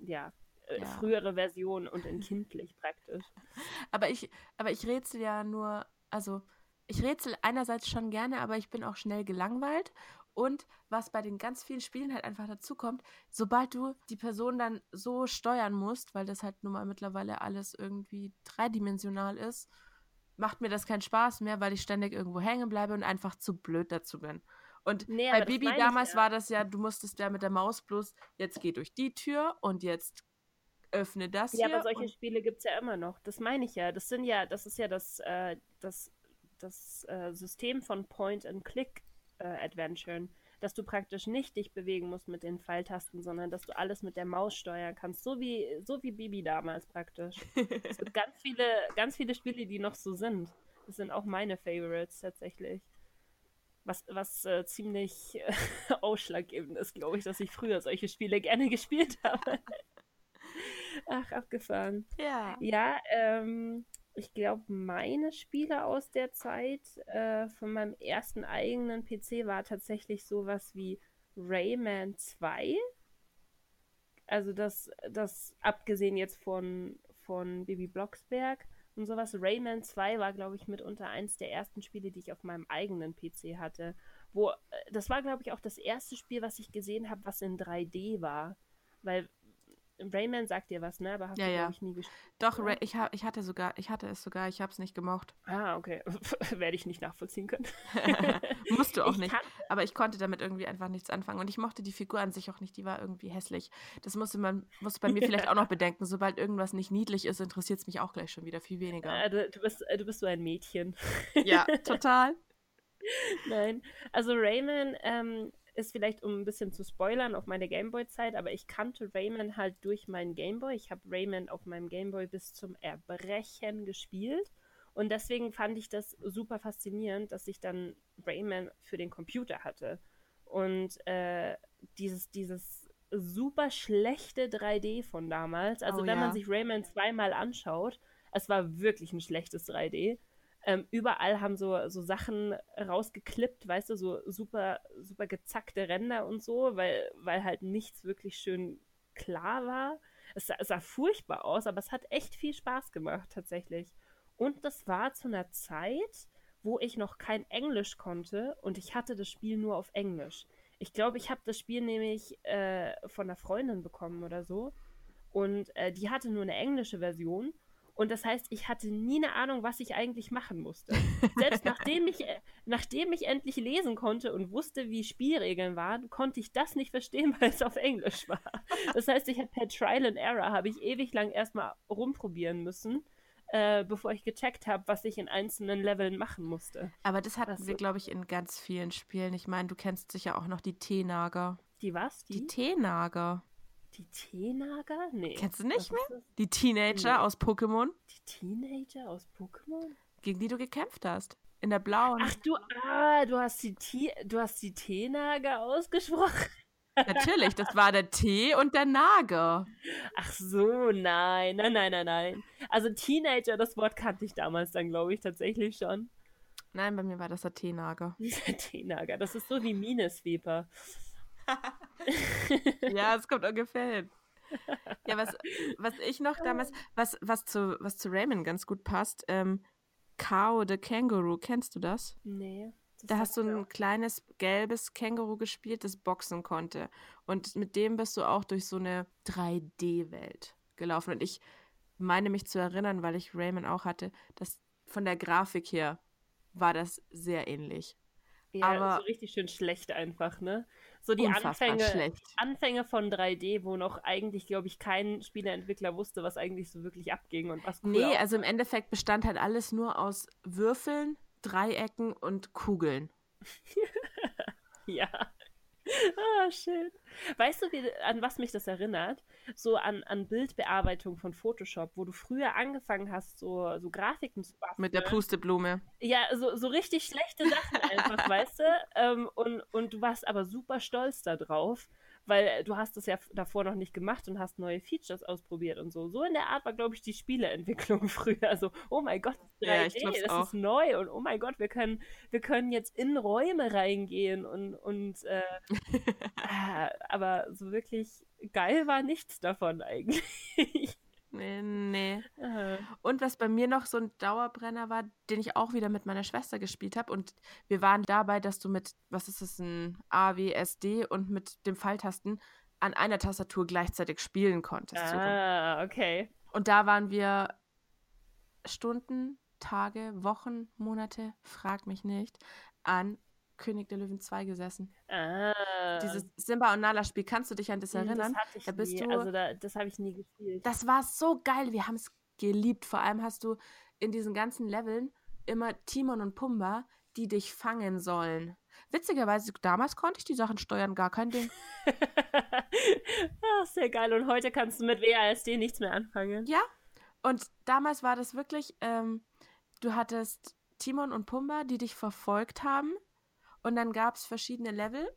ja, äh, ja. frühere Version und in kindlich praktisch. [LAUGHS] Aber ich, aber ich rätsel ja nur, also ich rätsel einerseits schon gerne, aber ich bin auch schnell gelangweilt. Und was bei den ganz vielen Spielen halt einfach dazu kommt, sobald du die Person dann so steuern musst, weil das halt nun mal mittlerweile alles irgendwie dreidimensional ist, macht mir das keinen Spaß mehr, weil ich ständig irgendwo hängen bleibe und einfach zu blöd dazu bin. Und Nee, bei Bibi damals ja. war das ja, du musstest ja mit der Maus bloß, jetzt geh durch die Tür und jetzt öffne das Ja, aber solche Spiele gibt es ja immer noch. Das meine ich ja. Das sind ja, das ist ja das, äh, das, das äh, System von Point-and-Click-Adventuren, dass du praktisch nicht dich bewegen musst mit den Pfeiltasten, sondern dass du alles mit der Maus steuern kannst, so wie, so wie Bibi damals praktisch. [LAUGHS] es gibt ganz viele, ganz viele Spiele, die noch so sind. Das sind auch meine Favorites tatsächlich. Was, was äh, ziemlich äh, [LAUGHS] ausschlaggebend ist, glaube ich, dass ich früher solche Spiele gerne [LAUGHS] gespielt habe. Ach, abgefahren. ja. Ja, ähm, ich glaube, meine Spiele aus der Zeit äh, von meinem ersten eigenen PC war tatsächlich sowas wie Rayman 2. Also das, das abgesehen jetzt von, von Baby Blocksberg und sowas. Rayman 2 war, glaube ich, mitunter eins der ersten Spiele, die ich auf meinem eigenen PC hatte. Wo, äh, das war, glaube ich, auch das erste Spiel, was ich gesehen habe, was in 3D war. Weil Rayman sagt dir was, ne? Aber hast Ja, du, ja. ich, nie gespielt. Doch, Ja. Ra- ich, ha ich hatte sogar, ich hatte es sogar, ich habe es nicht gemocht. Ah, okay. [LAUGHS] Werde ich nicht nachvollziehen können. [LAUGHS] Musst du auch Ich nicht. kann- Aber ich konnte damit irgendwie einfach nichts anfangen. Und ich mochte die Figur an sich auch nicht. Die war irgendwie hässlich. Das musste man, musste bei mir [LAUGHS] vielleicht auch noch bedenken. Sobald irgendwas nicht niedlich ist, interessiert es mich auch gleich schon wieder viel weniger. Äh, du, du, bist, äh, du bist so ein Mädchen. Ja, total. Nein. Also Rayman ähm, ist vielleicht, um ein bisschen zu spoilern, auf meine Gameboy-Zeit, aber ich kannte Rayman halt durch meinen Gameboy. Ich habe Rayman auf meinem Gameboy bis zum Erbrechen gespielt. Und deswegen fand ich das super faszinierend, dass ich dann Rayman für den Computer hatte. Und äh, dieses, dieses super schlechte 3D von damals, also Oh wenn ja. man sich Rayman zweimal anschaut, es war wirklich ein schlechtes 3D. Ähm, überall haben so, so Sachen rausgeklippt, weißt du, so super, super gezackte Ränder und so, weil, weil halt nichts wirklich schön klar war. Es sah, sah furchtbar aus, aber es hat echt viel Spaß gemacht, tatsächlich. Und das war zu einer Zeit, wo ich noch kein Englisch konnte und ich hatte das Spiel nur auf Englisch. Ich glaube, ich habe das Spiel nämlich äh, von einer Freundin bekommen oder so. Und äh, die hatte nur eine englische Version. Und das heißt, ich hatte nie eine Ahnung, was ich eigentlich machen musste. [LAUGHS] Selbst nachdem ich, äh, nachdem ich endlich lesen konnte und wusste, wie Spielregeln waren, konnte ich das nicht verstehen, [LAUGHS] weil es auf Englisch war. Das heißt, ich habe per Trial and Error habe ich ewig lang erstmal rumprobieren müssen, äh, bevor ich gecheckt habe, was ich in einzelnen Leveln machen musste. Aber das hatten Das wir, glaube ich, in ganz vielen Spielen. Ich meine, du kennst sicher auch noch die Teenager. Die was? Die Die? Teenager. Die Teenager? Nee. Kennst du nicht Was mehr? Die Teenager Nee. aus Pokémon, Die Teenager aus Pokémon? gegen die du gekämpft hast. In der blauen. Ach du, ah, du hast die T du hast die Teenager ausgesprochen. [LAUGHS] Natürlich, das war der T und der Nager. Ach so, nein, nein, nein, nein, nein. Also Teenager, das Wort kannte ich damals dann, glaube ich, tatsächlich schon. Nein, bei mir war das der T-Nager. [LAUGHS] Dieser Teenager, das ist so wie Minesweeper. [LAUGHS] Ja, es kommt ungefähr hin. Ja, was, was ich noch damals, was, was, zu, was zu Raymond ganz gut passt, ähm, Cow the Kangaroo, kennst du das? Nee. das Da hast du ein kleines gelbes Känguru gespielt, das boxen konnte. Und mit dem bist du auch durch so eine 3D-Welt gelaufen. Und ich meine mich zu erinnern, weil ich Rayman auch hatte, dass von der Grafik her war das sehr ähnlich. auch. Ja, aber- so richtig schön schlecht einfach, ne? So die Unfassbar Anfänge, schlecht. Anfänge von 3D, wo noch eigentlich, glaube ich, kein Spieleentwickler wusste, was eigentlich so wirklich abging und was cool Nee, also im Endeffekt bestand halt alles nur aus Würfeln, Dreiecken und Kugeln. [LAUGHS] Ja. Ah, schön. Weißt du, wie, an was mich das erinnert? So an, an Bildbearbeitung von Photoshop, wo du früher angefangen hast, so, so Grafiken zu basteln. Mit der Pusteblume. Ja, so, so richtig schlechte Sachen einfach, [LAUGHS] weißt du? Ähm, und, und du warst aber super stolz darauf, weil äh, du hast es ja davor noch nicht gemacht und hast neue Features ausprobiert und so. So in der Art war, glaube ich, die Spieleentwicklung [LAUGHS] früher. Also, oh mein Gott, 3D, Ja, ich glaub's das auch. ist neu und oh mein Gott, wir können, wir können jetzt in Räume reingehen und, und äh, [LAUGHS] äh, aber so wirklich geil war nichts davon eigentlich. Nee, nee. Äh, Und was bei mir noch so ein Dauerbrenner war, den ich auch wieder mit meiner Schwester gespielt habe. Und wir waren dabei, dass du mit, was ist das, ein A, W, S, D und mit dem Pfeiltasten an einer Tastatur gleichzeitig spielen konntest. ah, okay. Und da waren wir Stunden, Tage, Wochen, Monate, frag mich nicht, an König der Löwen 2 gesessen. Ah. Dieses Simba und Nala Spiel, kannst du dich an das Hm, erinnern? Das hatte ich Da bist nie. du- Also da, das habe ich nie gespielt. Das war so geil, wir haben es geliebt. Vor allem hast du in diesen ganzen Leveln immer Timon und Pumba, die dich fangen sollen. Witzigerweise, damals konnte ich die Sachen steuern, gar kein Ding. [LAUGHS] ah, sehr geil. Und heute kannst du mit WASD nichts mehr anfangen. Ja, und damals war das wirklich, ähm, du hattest Timon und Pumba, die dich verfolgt haben. Und dann gab es verschiedene Level.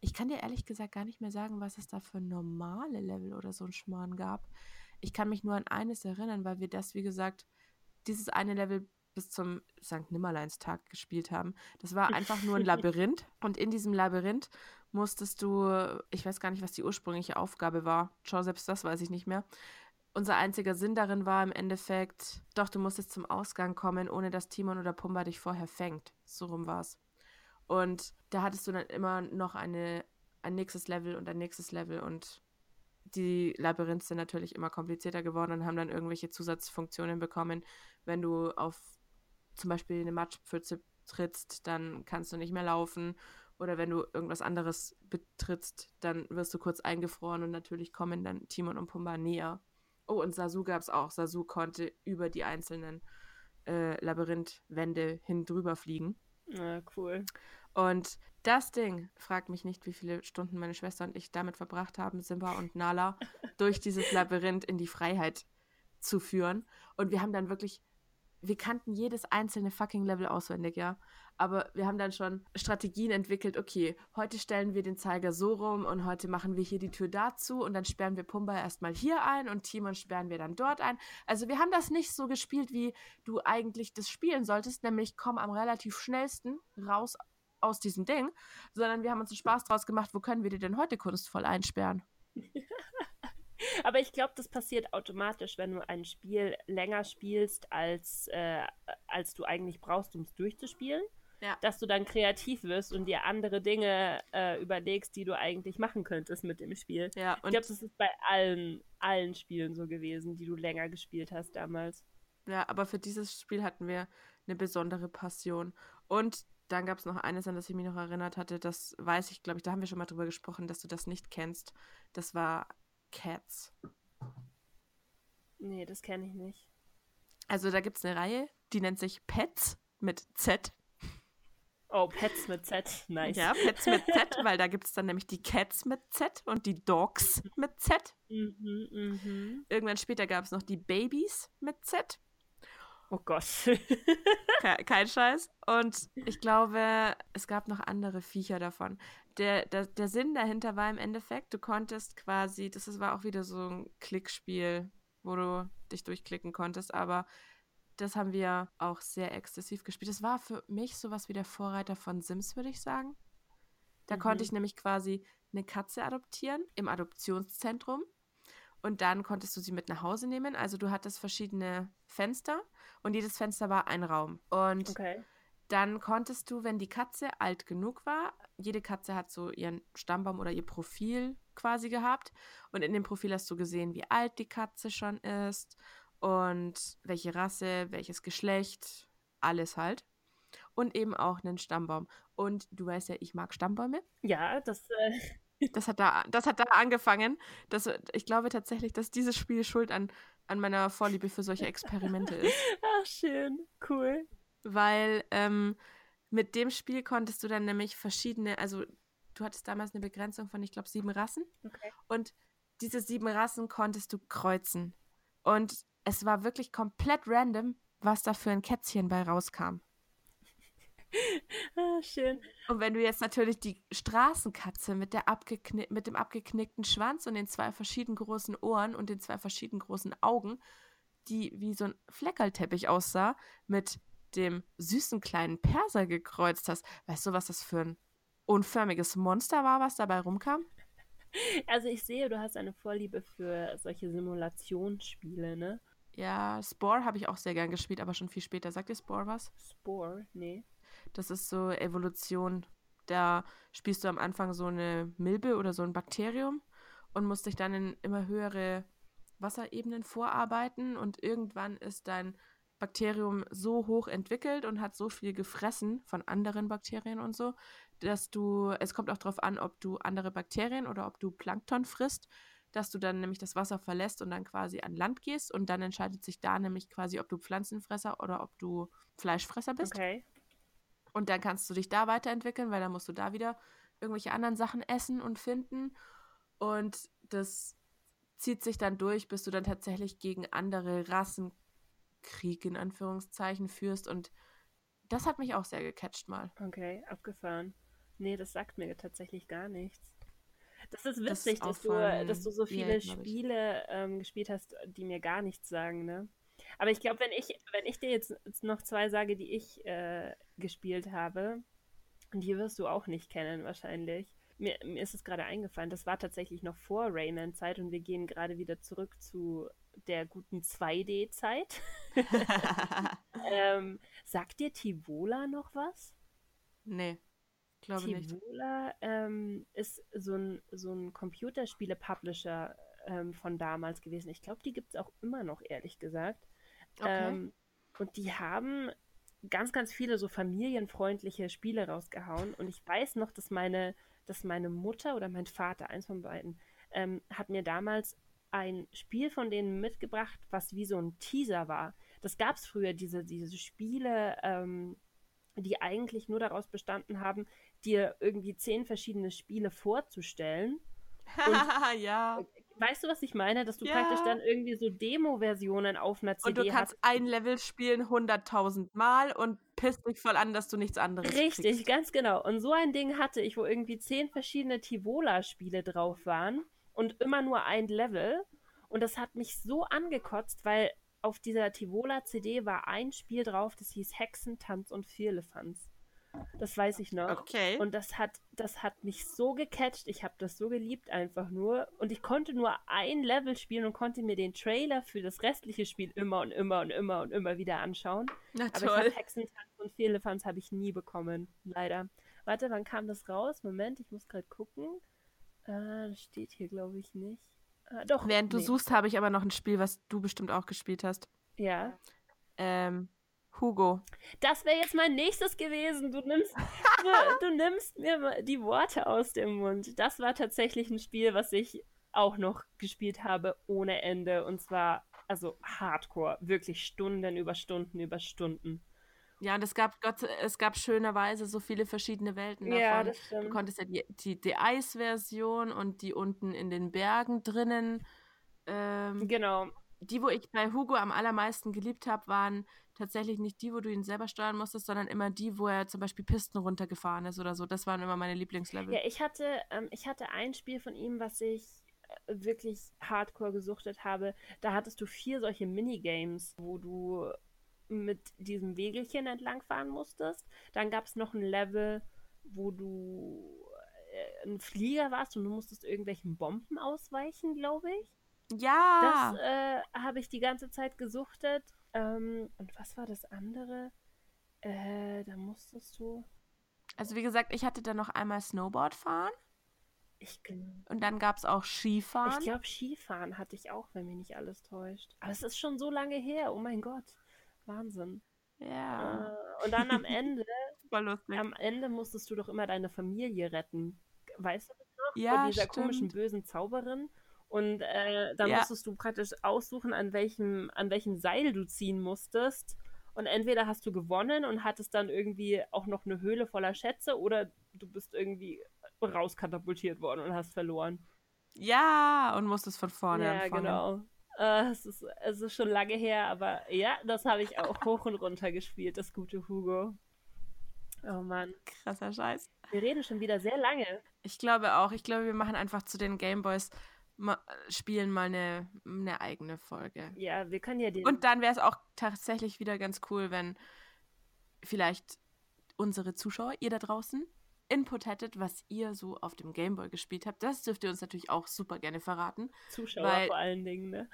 Ich kann dir ehrlich gesagt gar nicht mehr sagen, was es da für normale Level oder so ein Schmarrn gab. Ich kann mich nur an eines erinnern, weil wir das, wie gesagt, dieses eine Level bis zum St. Nimmerleinstag gespielt haben. Das war einfach nur ein [LAUGHS] Labyrinth. Und in diesem Labyrinth musstest du, ich weiß gar nicht, was die ursprüngliche Aufgabe war. Schau, selbst das weiß ich nicht mehr. Unser einziger Sinn darin war im Endeffekt, doch, du musstest zum Ausgang kommen, ohne dass Timon oder Pumba dich vorher fängt. So rum war's. Und da hattest du dann immer noch eine, ein nächstes Level und ein nächstes Level und die Labyrinths sind natürlich immer komplizierter geworden und haben dann irgendwelche Zusatzfunktionen bekommen. Wenn du auf zum Beispiel eine Matschpfütze trittst, dann kannst du nicht mehr laufen. Oder wenn du irgendwas anderes betrittst, dann wirst du kurz eingefroren und natürlich kommen dann Timon und Pumba näher. Oh, und Sasu gab es auch. Sasu konnte über die einzelnen äh, Labyrinthwände hin drüber fliegen. Ah, cool. Und das Ding, fragt mich nicht, wie viele Stunden meine Schwester und ich damit verbracht haben, Simba und Nala [LAUGHS] durch dieses Labyrinth in die Freiheit zu führen. Und wir haben dann wirklich, wir kannten jedes einzelne fucking Level auswendig, ja. Aber wir haben dann schon Strategien entwickelt, okay, heute stellen wir den Zeiger so rum und heute machen wir hier die Tür dazu und dann sperren wir Pumba erstmal hier ein und Timon sperren wir dann dort ein. Also wir haben das nicht so gespielt, wie du eigentlich das spielen solltest, nämlich komm am relativ schnellsten raus aus diesem Ding, sondern wir haben uns einen Spaß draus gemacht, wo können wir dir denn heute kunstvoll einsperren? [LAUGHS] Aber ich glaube, das passiert automatisch, wenn du ein Spiel länger spielst, als, äh, als du eigentlich brauchst, um es durchzuspielen. Ja. Dass du dann kreativ wirst und dir andere Dinge äh, überlegst, die du eigentlich machen könntest mit dem Spiel. Ja, ich glaube, das ist bei allen, allen Spielen so gewesen, die du länger gespielt hast damals. Ja, aber für dieses Spiel hatten wir eine besondere Passion. Und dann gab es noch eines, an das ich mich noch erinnert hatte. Das weiß ich, glaube ich, da haben wir schon mal drüber gesprochen, dass du das nicht kennst. Das war Cats. Nee, das kenne ich nicht. Also da gibt es eine Reihe, die nennt sich Pets mit Z. Oh, Pets mit Z. Nice. Ja, Pets mit Z, [LAUGHS] weil da gibt es dann nämlich die Cats mit Z und die Dogs mit Z. Mhm, mhm. Irgendwann später gab es noch die Babys mit Z. Oh Gott. Ke [LAUGHS] kein Scheiß. Und ich glaube, es gab noch andere Viecher davon. Der, der, der Sinn dahinter war im Endeffekt, du konntest quasi, das war auch wieder so ein Klickspiel, wo du dich durchklicken konntest, aber das haben wir auch sehr exzessiv gespielt. Das war für mich sowas wie der Vorreiter von Sims, würde ich sagen. Da Mhm. konnte ich nämlich quasi eine Katze adoptieren im Adoptionszentrum. Und dann konntest du sie mit nach Hause nehmen. Also du hattest verschiedene Fenster und jedes Fenster war ein Raum. Und Okay. dann konntest du, wenn die Katze alt genug war, jede Katze hat so ihren Stammbaum oder ihr Profil quasi gehabt. Und in dem Profil hast du gesehen, wie alt die Katze schon ist und welche Rasse, welches Geschlecht, alles halt. Und eben auch einen Stammbaum. Und du weißt ja, ich mag Stammbäume. Ja, das. Äh, [LAUGHS] Das hat da, das hat da angefangen. Das, ich glaube tatsächlich, dass dieses Spiel schuld an, an meiner Vorliebe für solche Experimente ist. [LAUGHS] ach, schön. Cool. Weil ähm, mit dem Spiel konntest du dann nämlich verschiedene, also du hattest damals eine Begrenzung von, ich glaube, sieben Rassen. Okay. Und diese sieben Rassen konntest du kreuzen. Und es war wirklich komplett random, was da für ein Kätzchen bei rauskam. [LAUGHS] Ah, schön. Und wenn du jetzt natürlich die Straßenkatze mit, der mit dem abgeknickten Schwanz und den zwei verschieden großen Ohren und den zwei verschieden großen Augen, die wie so ein Fleckerlteppich aussah, mit dem süßen kleinen Perser gekreuzt hast, weißt du, was das für ein unförmiges Monster war, was dabei rumkam? [LAUGHS] Also ich sehe, du hast eine Vorliebe für solche Simulationsspiele, ne? Ja, Spore habe ich auch sehr gern gespielt, aber schon viel später. Sagt dir Spore was? Spore, nee. Das ist so Evolution. Da spielst du am Anfang so eine Milbe oder so ein Bakterium und musst dich dann in immer höhere Wasserebenen vorarbeiten und irgendwann ist dein Bakterium so hoch entwickelt und hat so viel gefressen von anderen Bakterien und so, dass du, es kommt auch darauf an, ob du andere Bakterien oder ob du Plankton frisst, dass du dann nämlich das Wasser verlässt und dann quasi an Land gehst und dann entscheidet sich da nämlich quasi, ob du Pflanzenfresser oder ob du Fleischfresser bist. Okay. Und dann kannst du dich da weiterentwickeln, weil dann musst du da wieder irgendwelche anderen Sachen essen und finden. Und das zieht sich dann durch, bis du dann tatsächlich gegen andere Rassen Krieg in Anführungszeichen führst. Und das hat mich auch sehr gecatcht mal. Okay, abgefahren. Nee, das sagt mir tatsächlich gar nichts. Das ist witzig, das dass, du, dass du so viele yeah, Spiele ähm, gespielt hast, die mir gar nichts sagen, ne? Aber ich glaube, wenn ich, wenn ich dir jetzt, jetzt noch zwei sage, die ich äh, gespielt habe, die wirst du auch nicht kennen wahrscheinlich. Mir, mir ist es gerade eingefallen, das war tatsächlich noch vor Rayman-Zeit und wir gehen gerade wieder zurück zu der guten 2D-Zeit. [LAUGHS] ähm, sagt dir Tivola noch was? Nee, glaube nicht. Tivola ähm, ist so ein, so ein Computerspiele-Publisher ähm, von damals gewesen. Ich glaube, die gibt es auch immer noch, ehrlich gesagt. Okay. Ähm, und die haben ganz, ganz viele so familienfreundliche Spiele rausgehauen. Und ich weiß noch, dass meine, dass meine Mutter oder mein Vater, eins von beiden, ähm, hat mir damals ein Spiel von denen mitgebracht, was wie so ein Teaser war. Das gab es früher, diese, diese Spiele, ähm, die eigentlich nur daraus bestanden haben, dir irgendwie zehn verschiedene Spiele vorzustellen. [LAUGHS] ja. Weißt du, was ich meine? Dass du ja. praktisch dann irgendwie so Demo-Versionen auf einer CD hast. Und du kannst hast. ein Level spielen 100.000 Mal und pisst dich voll an, dass du nichts anderes Richtig, kriegst. ganz genau. Und so ein Ding hatte ich, wo irgendwie zehn verschiedene Tivola-Spiele drauf waren und immer nur ein Level. Und das hat mich so angekotzt, weil auf dieser Tivola CD war ein Spiel drauf, das hieß Hexen, Tanz und Vierlefanz. Das weiß ich noch. Okay. Und das hat, das hat mich so gecatcht. Ich habe das so geliebt einfach nur. Und ich konnte nur ein Level spielen und konnte mir den Trailer für das restliche Spiel immer und immer und immer und immer wieder anschauen. Na Aber toll. ich Hexentanz und Vierlefanz habe ich nie bekommen. Leider. Warte, wann kam das raus? Moment, ich muss gerade gucken. Äh, das steht hier, glaube ich, nicht. Äh, doch. Während nee. du suchst, habe ich aber noch ein Spiel, was du bestimmt auch gespielt hast. Ja. Ähm, Hugo. Das wäre jetzt mein nächstes gewesen. Du nimmst, [LAUGHS] du, du, nimmst mir die Worte aus dem Mund. Das war tatsächlich ein Spiel, was ich auch noch gespielt habe ohne Ende. Und zwar, also Hardcore. Wirklich Stunden über Stunden über Stunden. Ja, und es gab Gott, es gab schönerweise so viele verschiedene Welten davon. Ja, das stimmt. Du konntest ja die, die, die Eisversion und die unten in den Bergen drinnen. Ähm, genau. Die, wo ich bei Hugo am allermeisten geliebt habe, waren tatsächlich nicht die, wo du ihn selber steuern musstest, sondern immer die, wo er zum Beispiel Pisten runtergefahren ist oder so. Das waren immer meine Lieblingslevel. Ja, ich hatte, ähm, ich hatte ein Spiel von ihm, was ich äh, wirklich hardcore gesuchtet habe. Da hattest du vier solche Minigames, wo du mit diesem Wegelchen entlangfahren musstest. Dann gab es noch ein Level, wo du äh, ein Flieger warst und du musstest irgendwelchen Bomben ausweichen, glaube ich. Ja. Das äh, habe ich die ganze Zeit gesuchtet. Ähm, und was war das andere? Äh, da musstest du. Also wie gesagt, ich hatte dann noch einmal Snowboard fahren. Ich, und dann gab es auch Skifahren. Ich glaube, Skifahren hatte ich auch, wenn mich nicht alles täuscht. Aber es ist schon so lange her. Oh mein Gott. Wahnsinn. Ja. Äh, und dann am Ende, [LAUGHS] am Ende musstest du doch immer deine Familie retten. Weißt du das noch? Ja, Von dieser stimmt. komischen bösen Zauberin. Und äh, dann Ja. musstest du praktisch aussuchen, an welchem, an welchem Seil du ziehen musstest. Und entweder hast du gewonnen und hattest dann irgendwie auch noch eine Höhle voller Schätze oder du bist irgendwie rauskatapultiert worden und hast verloren. Ja, und musstest von vorne Ja, anfangen. genau. Äh, es, ist, es ist schon lange her, aber ja, das habe ich auch hoch und runter gespielt, das gute Hugo. Oh Mann. Krasser Scheiß. Wir reden schon wieder sehr lange. Ich glaube auch. Ich glaube, wir machen einfach zu den Gameboys ma spielen mal eine, eine eigene Folge. Ja, wir können ja den. Und dann wäre es auch tatsächlich wieder ganz cool, wenn vielleicht unsere Zuschauer, ihr da draußen, Input hättet, was ihr so auf dem Gameboy gespielt habt. Das dürft ihr uns natürlich auch super gerne verraten. Zuschauer vor allen Dingen, ne?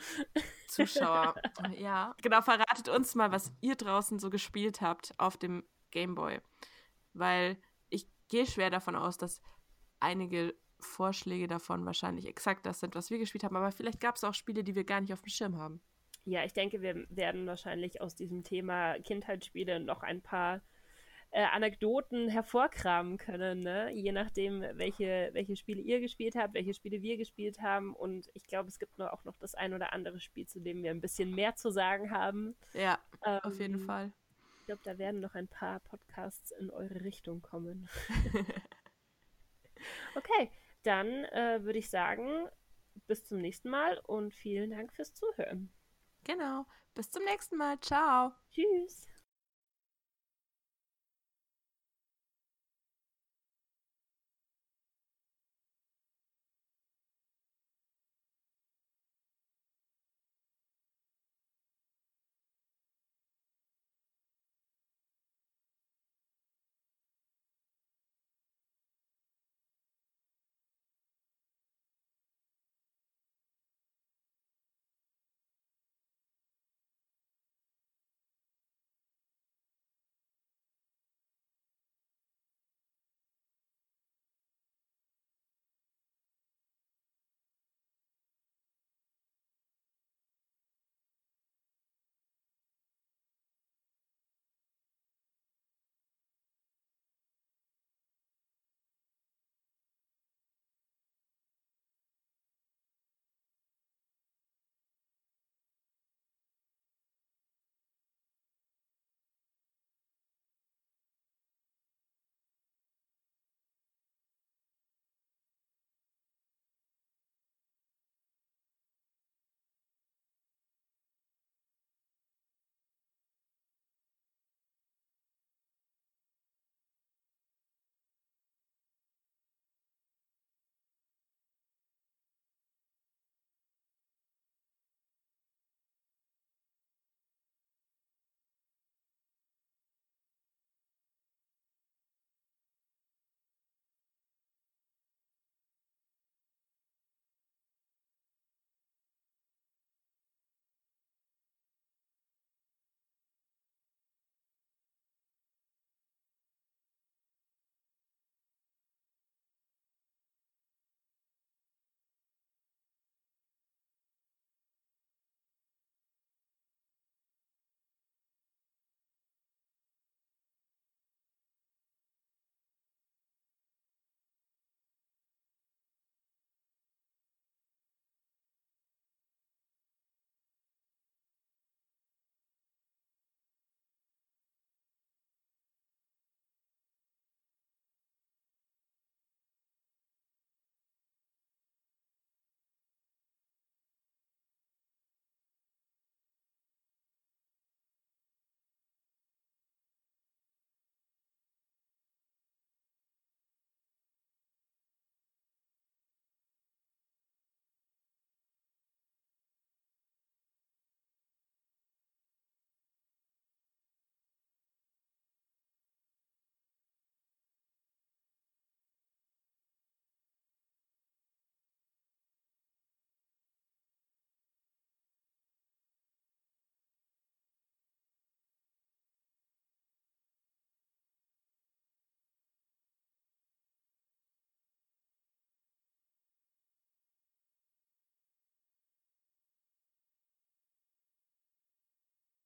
Zuschauer, [LAUGHS] ja. Genau, verratet uns mal, was ihr draußen so gespielt habt auf dem Gameboy. Weil ich gehe schwer davon aus, dass einige Vorschläge davon wahrscheinlich exakt das sind, was wir gespielt haben. Aber vielleicht gab es auch Spiele, die wir gar nicht auf dem Schirm haben. ja, ich denke, wir werden wahrscheinlich aus diesem Thema Kindheitsspiele noch ein paar äh, Anekdoten hervorkramen können, ne? je nachdem, welche, welche Spiele ihr gespielt habt, welche Spiele wir gespielt haben. Und ich glaube, es gibt nur auch noch das ein oder andere Spiel, zu dem wir ein bisschen mehr zu sagen haben. Ja, ähm, auf jeden Fall. Ich glaube, da werden noch ein paar Podcasts in eure Richtung kommen. [LAUGHS] okay, dann äh, würde ich sagen, bis zum nächsten Mal und vielen Dank fürs Zuhören. Genau. Bis zum nächsten Mal. Ciao. Tschüss.